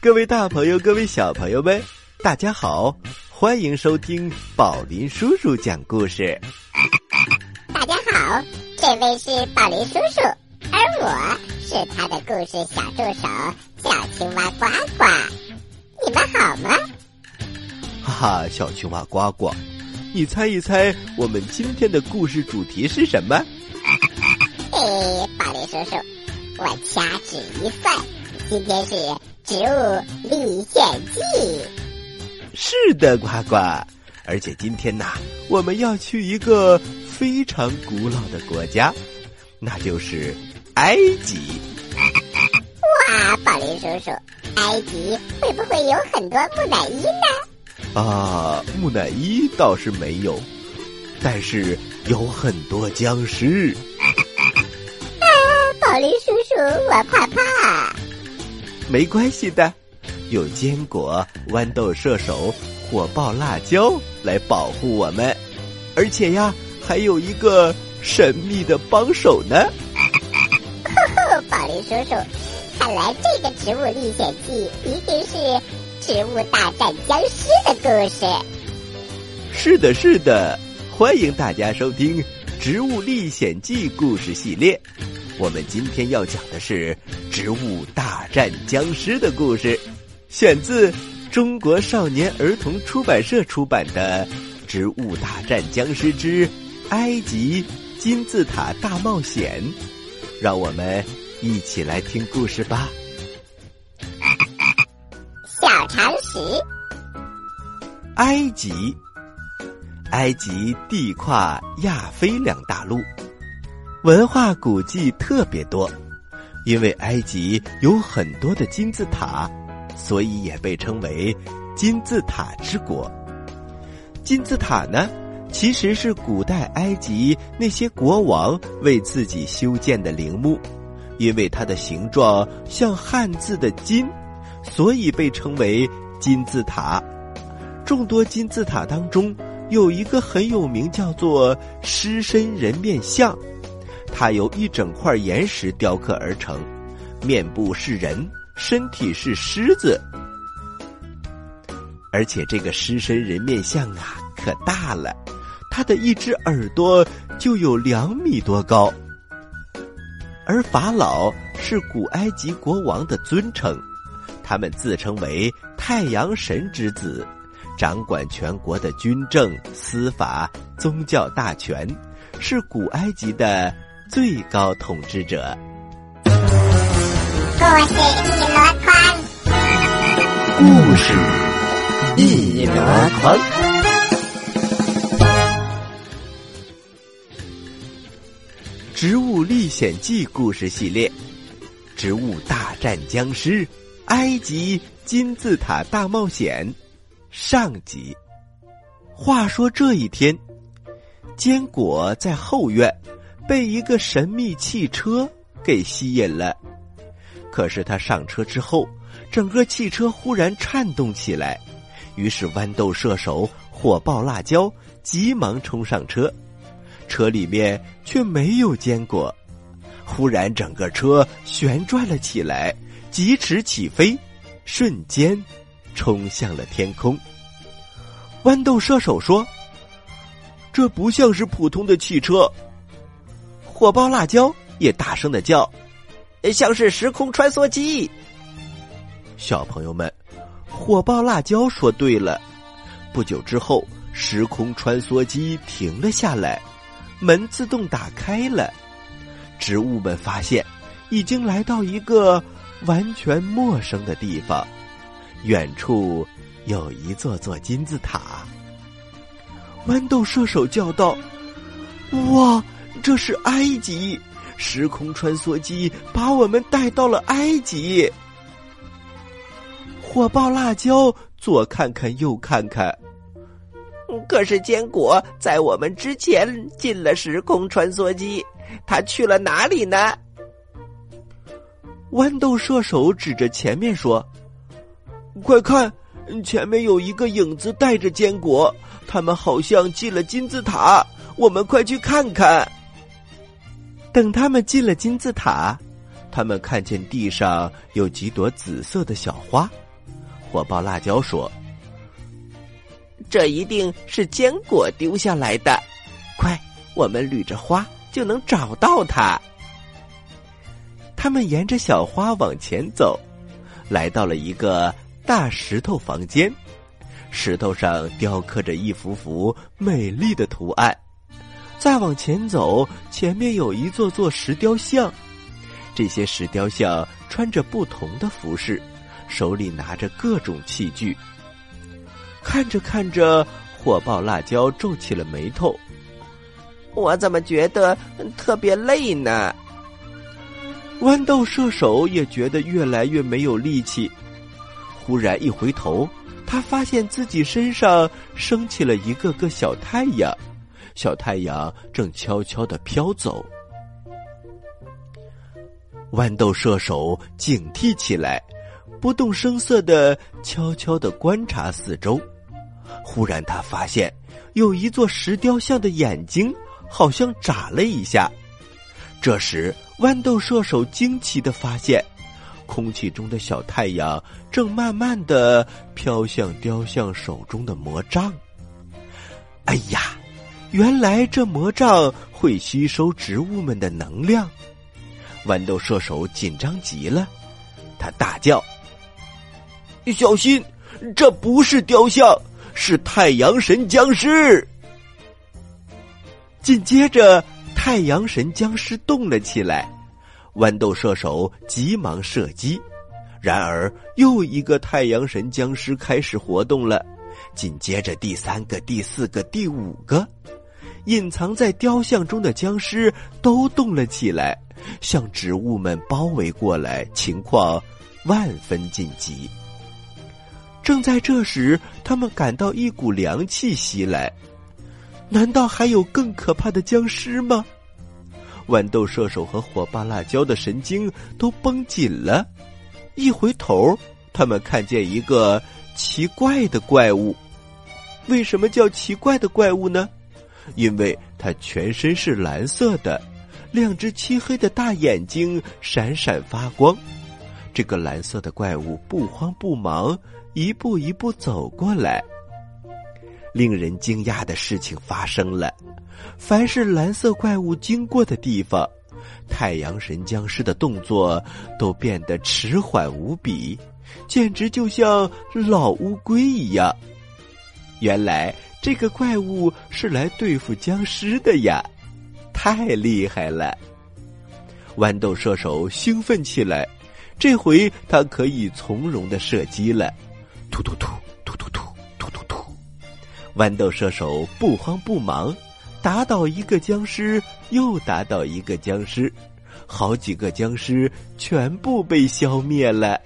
嗨，各位大朋友，各位小朋友们，大家好，欢迎收听宝林叔叔讲故事。大家好，这位是宝林叔叔，而我是他的故事小助手小青蛙呱呱。你们好吗？哈哈，小青蛙呱呱，你猜一猜，我们今天的故事主题是什么？嘿，宝林叔叔，我掐指一算，今天是《植物历险记》。是的，呱呱，而且今天呐，我们要去一个非常古老的国家，那就是埃及。哇，宝林叔叔，埃及会不会有很多木乃伊呢？啊，木乃伊倒是没有，但是有很多僵尸。啊，宝林叔叔，我怕怕。没关系的，有坚果、豌豆射手、火爆辣椒来保护我们，而且呀，还有一个神秘的帮手呢。哦，宝林叔叔，看来这个《植物历险记》一定是《植物大战僵尸》的故事。是的，是的，欢迎大家收听《植物历险记》故事系列。我们今天要讲的是《植物大战僵尸》的故事，选自中国少年儿童出版社出版的《植物大战僵尸之埃及金字塔大冒险》。让我们一起来听故事吧。小常识：埃及，埃及地跨亚非两大陆，文化古迹特别多。因为埃及有很多的金字塔，所以也被称为金字塔之国。金字塔呢，其实是古代埃及那些国王为自己修建的陵墓，因为它的形状像汉字的“金”，所以被称为金字塔。众多金字塔当中，有一个很有名，叫做狮身人面像。它由一整块岩石雕刻而成，面部是人，身体是狮子，而且这个狮身人面像啊，可大了，它的一只耳朵就有两米多高。而法老是古埃及国王的尊称，他们自称为太阳神之子，掌管全国的军政、司法、宗教大权，是古埃及的。最高统治者。故事一箩筐，故事一箩筐。《植物历险记》故事系列，《植物大战僵尸》，埃及金字塔大冒险，上集。话说这一天，坚果在后院。被一个神秘汽车给吸引了，可是他上车之后，整个汽车忽然颤动起来，于是豌豆射手、火爆辣椒急忙冲上车，车里面却没有坚果，忽然整个车旋转了起来，疾驰起飞，瞬间冲向了天空。豌豆射手说：“这不像是普通的汽车。”火爆辣椒也大声的叫，像是时空穿梭机。小朋友们，火爆辣椒说对了。不久之后，时空穿梭机停了下来，门自动打开了。植物们发现，已经来到一个完全陌生的地方。远处有一座座金字塔。豌豆射手叫道：“哇！”这是埃及，时空穿梭机把我们带到了埃及。火爆辣椒左看看右看看，可是坚果在我们之前进了时空穿梭机，他去了哪里呢？豌豆射手指着前面说：“快看，前面有一个影子带着坚果，他们好像进了金字塔，我们快去看看。”等他们进了金字塔，他们看见地上有几朵紫色的小花。火爆辣椒说：“这一定是坚果丢下来的，快，我们捋着花就能找到它。”他们沿着小花往前走，来到了一个大石头房间，石头上雕刻着一幅幅美丽的图案。再往前走，前面有一座座石雕像。这些石雕像穿着不同的服饰，手里拿着各种器具。看着看着，火爆辣椒皱起了眉头。我怎么觉得特别累呢？豌豆射手也觉得越来越没有力气。忽然一回头，他发现自己身上升起了一个个小太阳。小太阳正悄悄的飘走，豌豆射手警惕起来，不动声色的悄悄的观察四周。忽然，他发现有一座石雕像的眼睛好像眨了一下。这时，豌豆射手惊奇的发现，空气中的小太阳正慢慢的飘向雕像手中的魔杖。哎呀！原来这魔杖会吸收植物们的能量，豌豆射手紧张极了，他大叫：“小心，这不是雕像，是太阳神僵尸！”紧接着，太阳神僵尸动了起来，豌豆射手急忙射击，然而又一个太阳神僵尸开始活动了，紧接着第三个、第四个、第五个。隐藏在雕像中的僵尸都动了起来，向植物们包围过来，情况万分紧急。正在这时，他们感到一股凉气袭来，难道还有更可怕的僵尸吗？豌豆射手和火爆辣椒的神经都绷紧了，一回头，他们看见一个奇怪的怪物。为什么叫奇怪的怪物呢？因为它全身是蓝色的，两只漆黑的大眼睛闪闪发光。这个蓝色的怪物不慌不忙，一步一步走过来。令人惊讶的事情发生了：凡是蓝色怪物经过的地方，太阳神僵尸的动作都变得迟缓无比，简直就像老乌龟一样。原来。这个怪物是来对付僵尸的呀，太厉害了！豌豆射手兴奋起来，这回他可以从容的射击了。突突突突突突突突突！豌豆射手不慌不忙，打倒一个僵尸，又打倒一个僵尸，好几个僵尸全部被消灭了。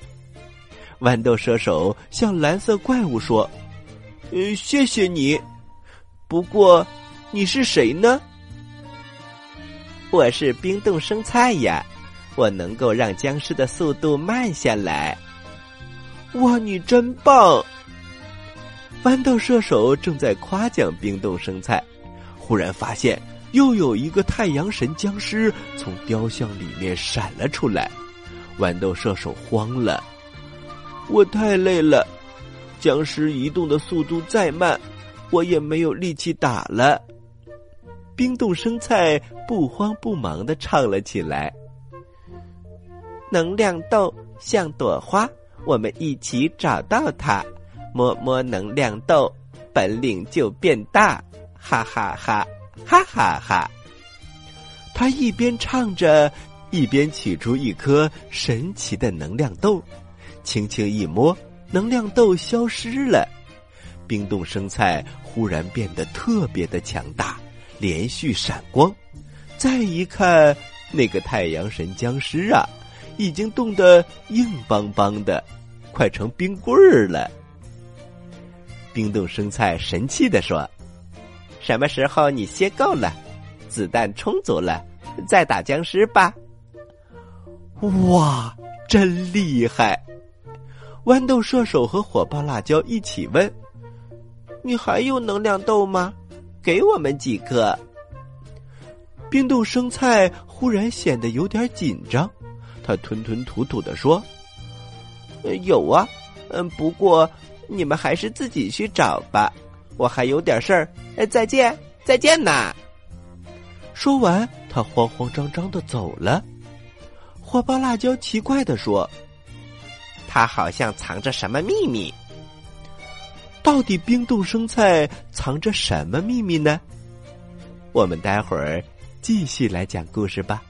豌豆射手向蓝色怪物说。呃，谢谢你。不过，你是谁呢？我是冰冻生菜呀，我能够让僵尸的速度慢下来。哇，你真棒！豌豆射手正在夸奖冰冻生菜，忽然发现又有一个太阳神僵尸从雕像里面闪了出来。豌豆射手慌了，我太累了。僵尸移动的速度再慢，我也没有力气打了。冰冻生菜不慌不忙的唱了起来：“能量豆像朵花，我们一起找到它，摸摸能量豆，本领就变大，哈哈哈，哈哈哈。”他一边唱着，一边取出一颗神奇的能量豆，轻轻一摸。能量豆消失了，冰冻生菜忽然变得特别的强大，连续闪光。再一看，那个太阳神僵尸啊，已经冻得硬邦邦的，快成冰棍儿了。冰冻生菜神气的说：“什么时候你歇够了，子弹充足了，再打僵尸吧？”哇，真厉害！豌豆射手和火爆辣椒一起问：“你还有能量豆吗？给我们几个。”冰冻生菜忽然显得有点紧张，他吞吞吐吐的说：“有啊，嗯，不过你们还是自己去找吧，我还有点事儿。再见，再见呐！”说完，他慌慌张张的走了。火爆辣椒奇怪的说：“他好像藏着什么秘密。到底冰冻生菜藏着什么秘密呢？我们待会儿继续来讲故事吧。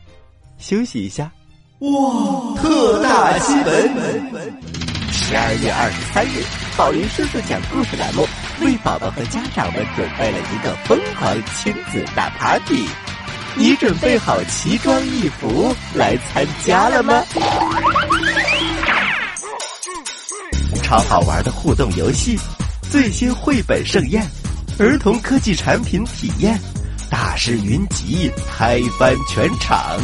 休息一下。哇，特大新闻！十二月二十三日，宝林叔叔讲故事栏目为宝宝和家长们准备了一个疯狂亲子大 party。你准备好奇装异服来参加了吗？超好玩的互动游戏，最新绘本盛宴，儿童科技产品体验，大师云集，嗨翻全场！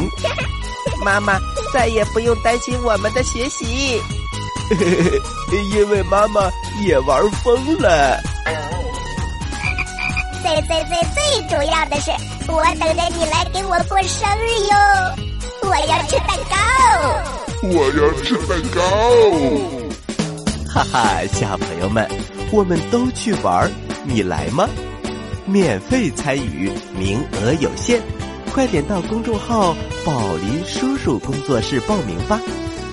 妈妈再也不用担心我们的学习，因为妈妈也玩疯了。最最最最主要的是。我等着你来给我过生日哟！我要吃蛋糕，我要吃蛋糕。哈哈，小朋友们，我们都去玩，你来吗？免费参与，名额有限，快点到公众号“宝林叔叔工作室”报名吧。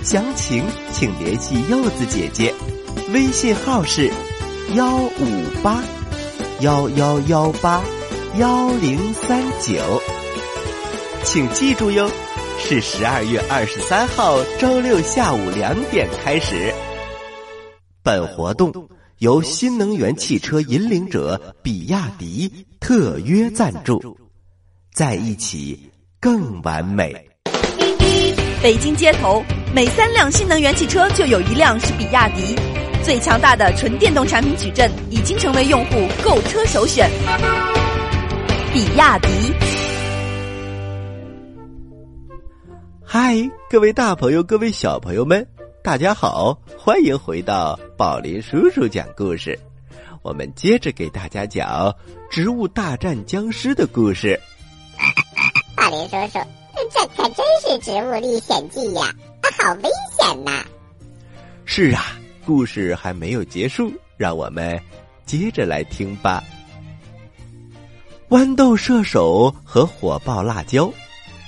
详情请联系柚子姐姐，微信号是幺五八幺幺幺八。幺零三九，请记住哟，是十二月二十三号周六下午两点开始。本活动由新能源汽车引领者比亚迪特约赞助，在一起更完美。北京街头每三辆新能源汽车就有一辆是比亚迪，最强大的纯电动产品矩阵已经成为用户购车首选。比亚迪，嗨，各位大朋友，各位小朋友们，大家好，欢迎回到宝林叔叔讲故事。我们接着给大家讲《植物大战僵尸》的故事。宝林叔叔，这可真是《植物历险记》呀，好危险呐！是啊，故事还没有结束，让我们接着来听吧。豌豆射手和火爆辣椒，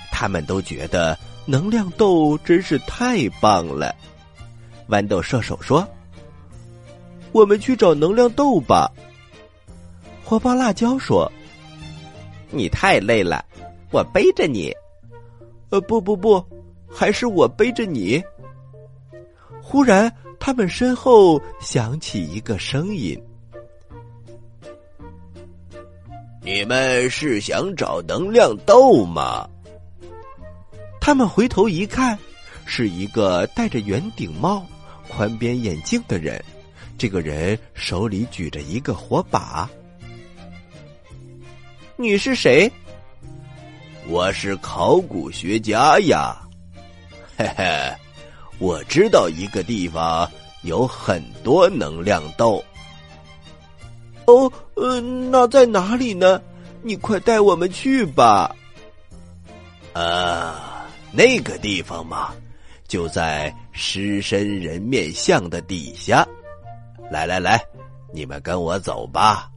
他们都觉得能量豆真是太棒了。豌豆射手说：“我们去找能量豆吧。”火爆辣椒说：“你太累了，我背着你。”呃，不不不，还是我背着你。忽然，他们身后响起一个声音。你们是想找能量豆吗？他们回头一看，是一个戴着圆顶帽、宽边眼镜的人。这个人手里举着一个火把。你是谁？我是考古学家呀。嘿嘿，我知道一个地方有很多能量豆。哦，呃，那在哪里呢？你快带我们去吧。啊，那个地方嘛，就在狮身人面像的底下。来来来，你们跟我走吧。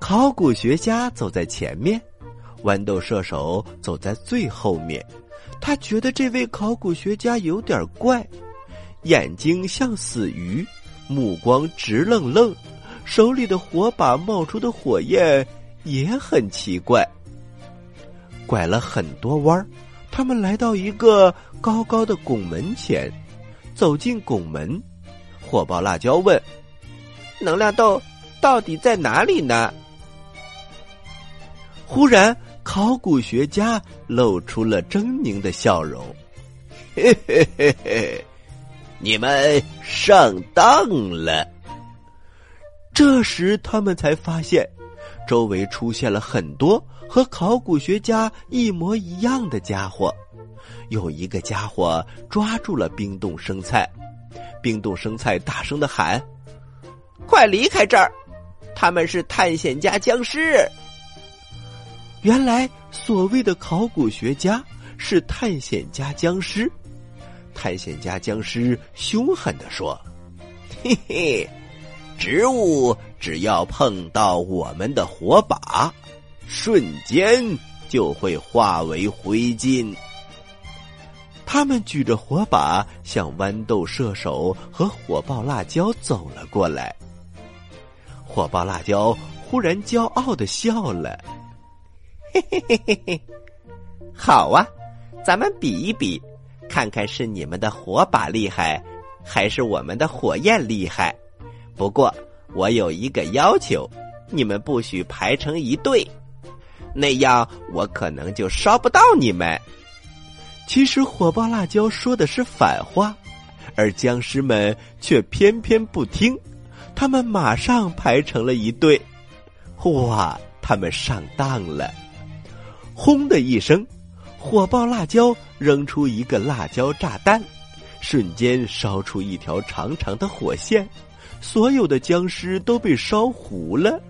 考古学家走在前面，豌豆射手走在最后面。他觉得这位考古学家有点怪，眼睛像死鱼，目光直愣愣。手里的火把冒出的火焰也很奇怪。拐了很多弯儿，他们来到一个高高的拱门前。走进拱门，火爆辣椒问：“能量豆到底在哪里呢？”忽然，考古学家露出了狰狞的笑容：“嘿嘿嘿嘿，你们上当了。”这时，他们才发现，周围出现了很多和考古学家一模一样的家伙。有一个家伙抓住了冰冻生菜，冰冻生菜大声的喊：“快离开这儿！他们是探险家僵尸。”原来，所谓的考古学家是探险家僵尸。探险家僵尸凶狠的说：“嘿嘿，植物只要碰到我们的火把，瞬间就会化为灰烬。”他们举着火把向豌豆射手和火爆辣椒走了过来。火爆辣椒忽然骄傲的笑了：“嘿嘿嘿嘿嘿，好啊，咱们比一比，看看是你们的火把厉害，还是我们的火焰厉害。不过我有一个要求，你们不许排成一队，那样我可能就烧不到你们。”其实火爆辣椒说的是反话，而僵尸们却偏偏不听，他们马上排成了一队。哇！他们上当了！轰的一声，火爆辣椒扔出一个辣椒炸弹，瞬间烧出一条长长的火线，所有的僵尸都被烧糊了，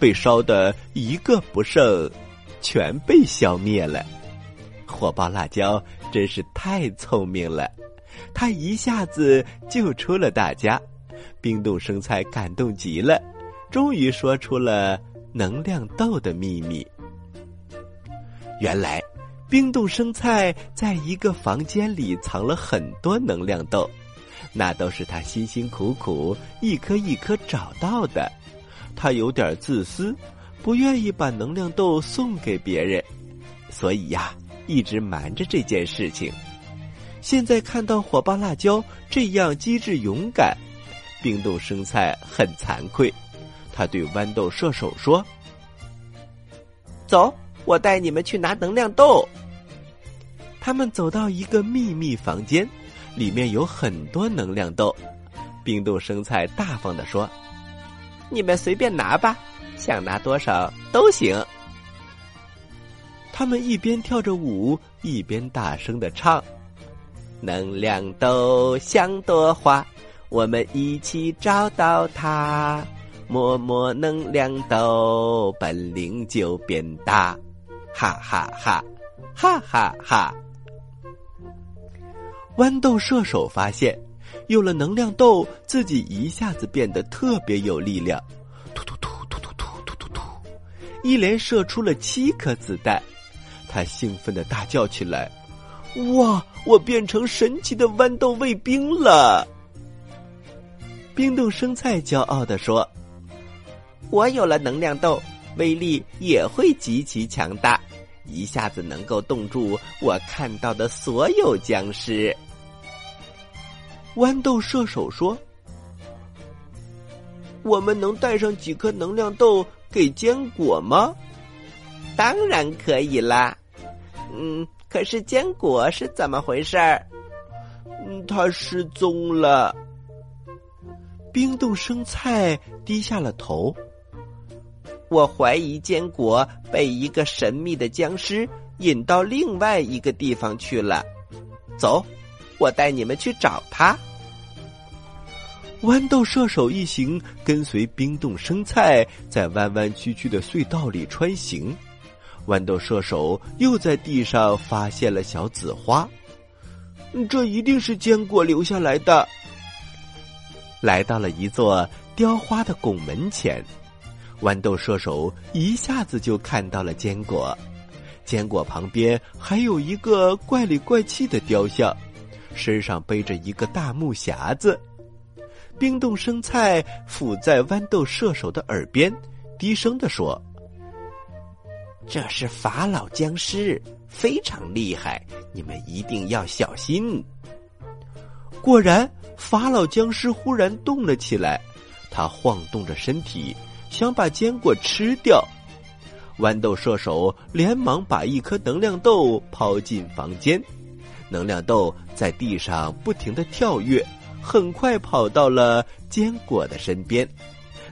被烧的一个不剩，全被消灭了。火爆辣椒真是太聪明了，他一下子救出了大家。冰冻生菜感动极了，终于说出了能量豆的秘密。原来，冰冻生菜在一个房间里藏了很多能量豆，那都是他辛辛苦苦一颗一颗找到的。他有点自私，不愿意把能量豆送给别人，所以呀。一直瞒着这件事情，现在看到火爆辣椒这样机智勇敢，冰冻生菜很惭愧。他对豌豆射手说：“走，我带你们去拿能量豆。”他们走到一个秘密房间，里面有很多能量豆。冰冻生菜大方的说：“你们随便拿吧，想拿多少都行。”他们一边跳着舞，一边大声的唱：“能量豆像朵花，我们一起找到它。摸摸能量豆，本领就变大。”哈哈哈，哈哈哈！豌豆射手发现，有了能量豆，自己一下子变得特别有力量。突突突突突突突突突，一连射出了七颗子弹。他兴奋的大叫起来：“哇！我变成神奇的豌豆卫兵了！”冰冻生菜骄傲的说：“我有了能量豆，威力也会极其强大，一下子能够冻住我看到的所有僵尸。”豌豆射手说：“我们能带上几颗能量豆给坚果吗？”“当然可以啦！”嗯，可是坚果是怎么回事儿？嗯，他失踪了。冰冻生菜低下了头。我怀疑坚果被一个神秘的僵尸引到另外一个地方去了。走，我带你们去找他。豌豆射手一行跟随冰冻生菜在弯弯曲曲的隧道里穿行。豌豆射手又在地上发现了小紫花，这一定是坚果留下来的。来到了一座雕花的拱门前，豌豆射手一下子就看到了坚果。坚果旁边还有一个怪里怪气的雕像，身上背着一个大木匣子。冰冻生菜伏在豌豆射手的耳边，低声的说。这是法老僵尸，非常厉害，你们一定要小心。果然，法老僵尸忽然动了起来，他晃动着身体，想把坚果吃掉。豌豆射手连忙把一颗能量豆抛进房间，能量豆在地上不停的跳跃，很快跑到了坚果的身边。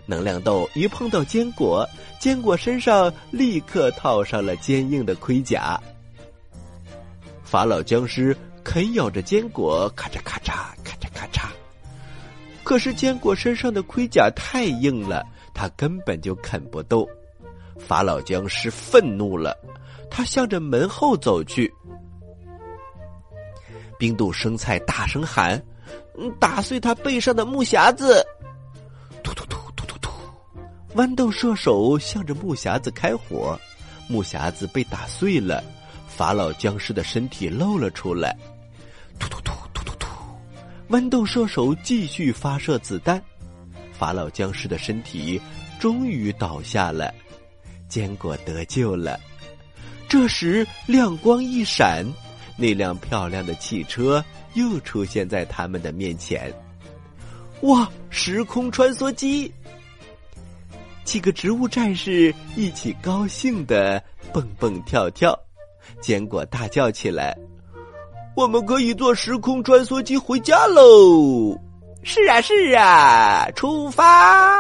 能量豆一碰到坚果，坚果身上立刻套上了坚硬的盔甲。法老僵尸啃咬着坚果，咔嚓咔嚓咔嚓咔嚓。可是坚果身上的盔甲太硬了，他根本就啃不动。法老僵尸愤怒了，他向着门后走去。冰豆生菜大声喊：“打碎他背上的木匣子！”突突突突突突，豌豆射手向着木匣子开火，木匣子被打碎了，法老僵尸的身体露了出来。突突突突突突，豌豆射手继续发射子弹，法老僵尸的身体终于倒下了，坚果得救了。这时亮光一闪，那辆漂亮的汽车又出现在他们的面前。哇！时空穿梭机！几个植物战士一起高兴的蹦蹦跳跳，坚果大叫起来：“我们可以坐时空穿梭机回家喽！”是啊，是啊，出发！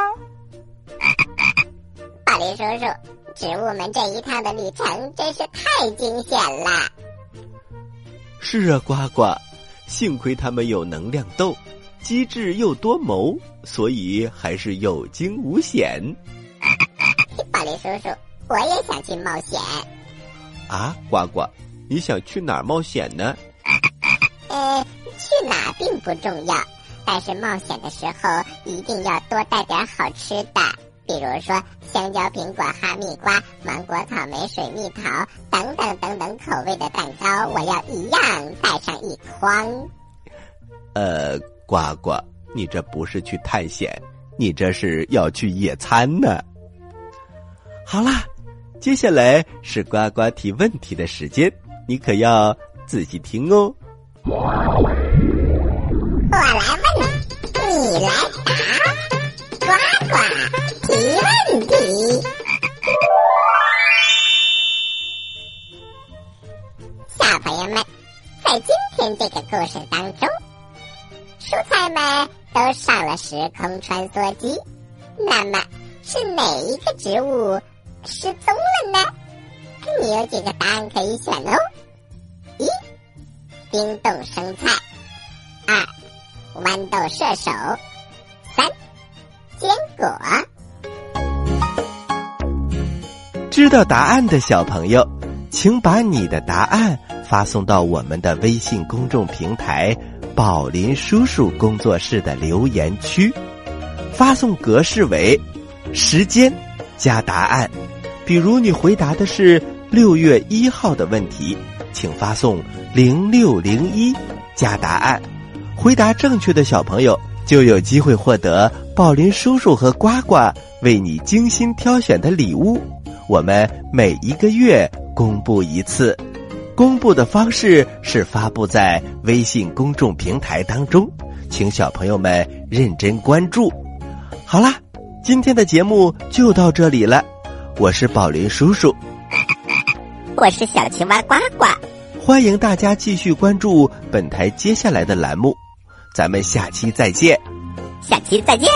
宝林叔叔。植物们这一趟的旅程真是太惊险了。是啊，呱呱，幸亏他们有能量豆，机智又多谋，所以还是有惊无险。宝林叔叔，我也想去冒险。啊，呱呱，你想去哪儿冒险呢？呃，去哪并不重要，但是冒险的时候一定要多带点好吃的。比如说香蕉、苹果、哈密瓜、芒果、草莓、水蜜桃等等等等口味的蛋糕，我要一样带上一筐。呃，呱呱，你这不是去探险，你这是要去野餐呢。好啦，接下来是呱呱提问题的时间，你可要仔细听哦。我来问，你来答，呱呱。提问题，小朋友们，在今天这个故事当中，蔬菜们都上了时空穿梭机，那么是哪一个植物失踪了呢？你有几个答案可以选哦：一、冰冻生菜；二、豌豆射手；坚果。知道答案的小朋友，请把你的答案发送到我们的微信公众平台“宝林叔叔工作室”的留言区，发送格式为时间加答案。比如你回答的是六月一号的问题，请发送零六零一加答案。回答正确的小朋友就有机会获得宝林叔叔和呱呱为你精心挑选的礼物。我们每一个月公布一次，公布的方式是发布在微信公众平台当中，请小朋友们认真关注。好啦，今天的节目就到这里了，我是宝林叔叔，我是小青蛙呱呱，欢迎大家继续关注本台接下来的栏目，咱们下期再见，下期再见。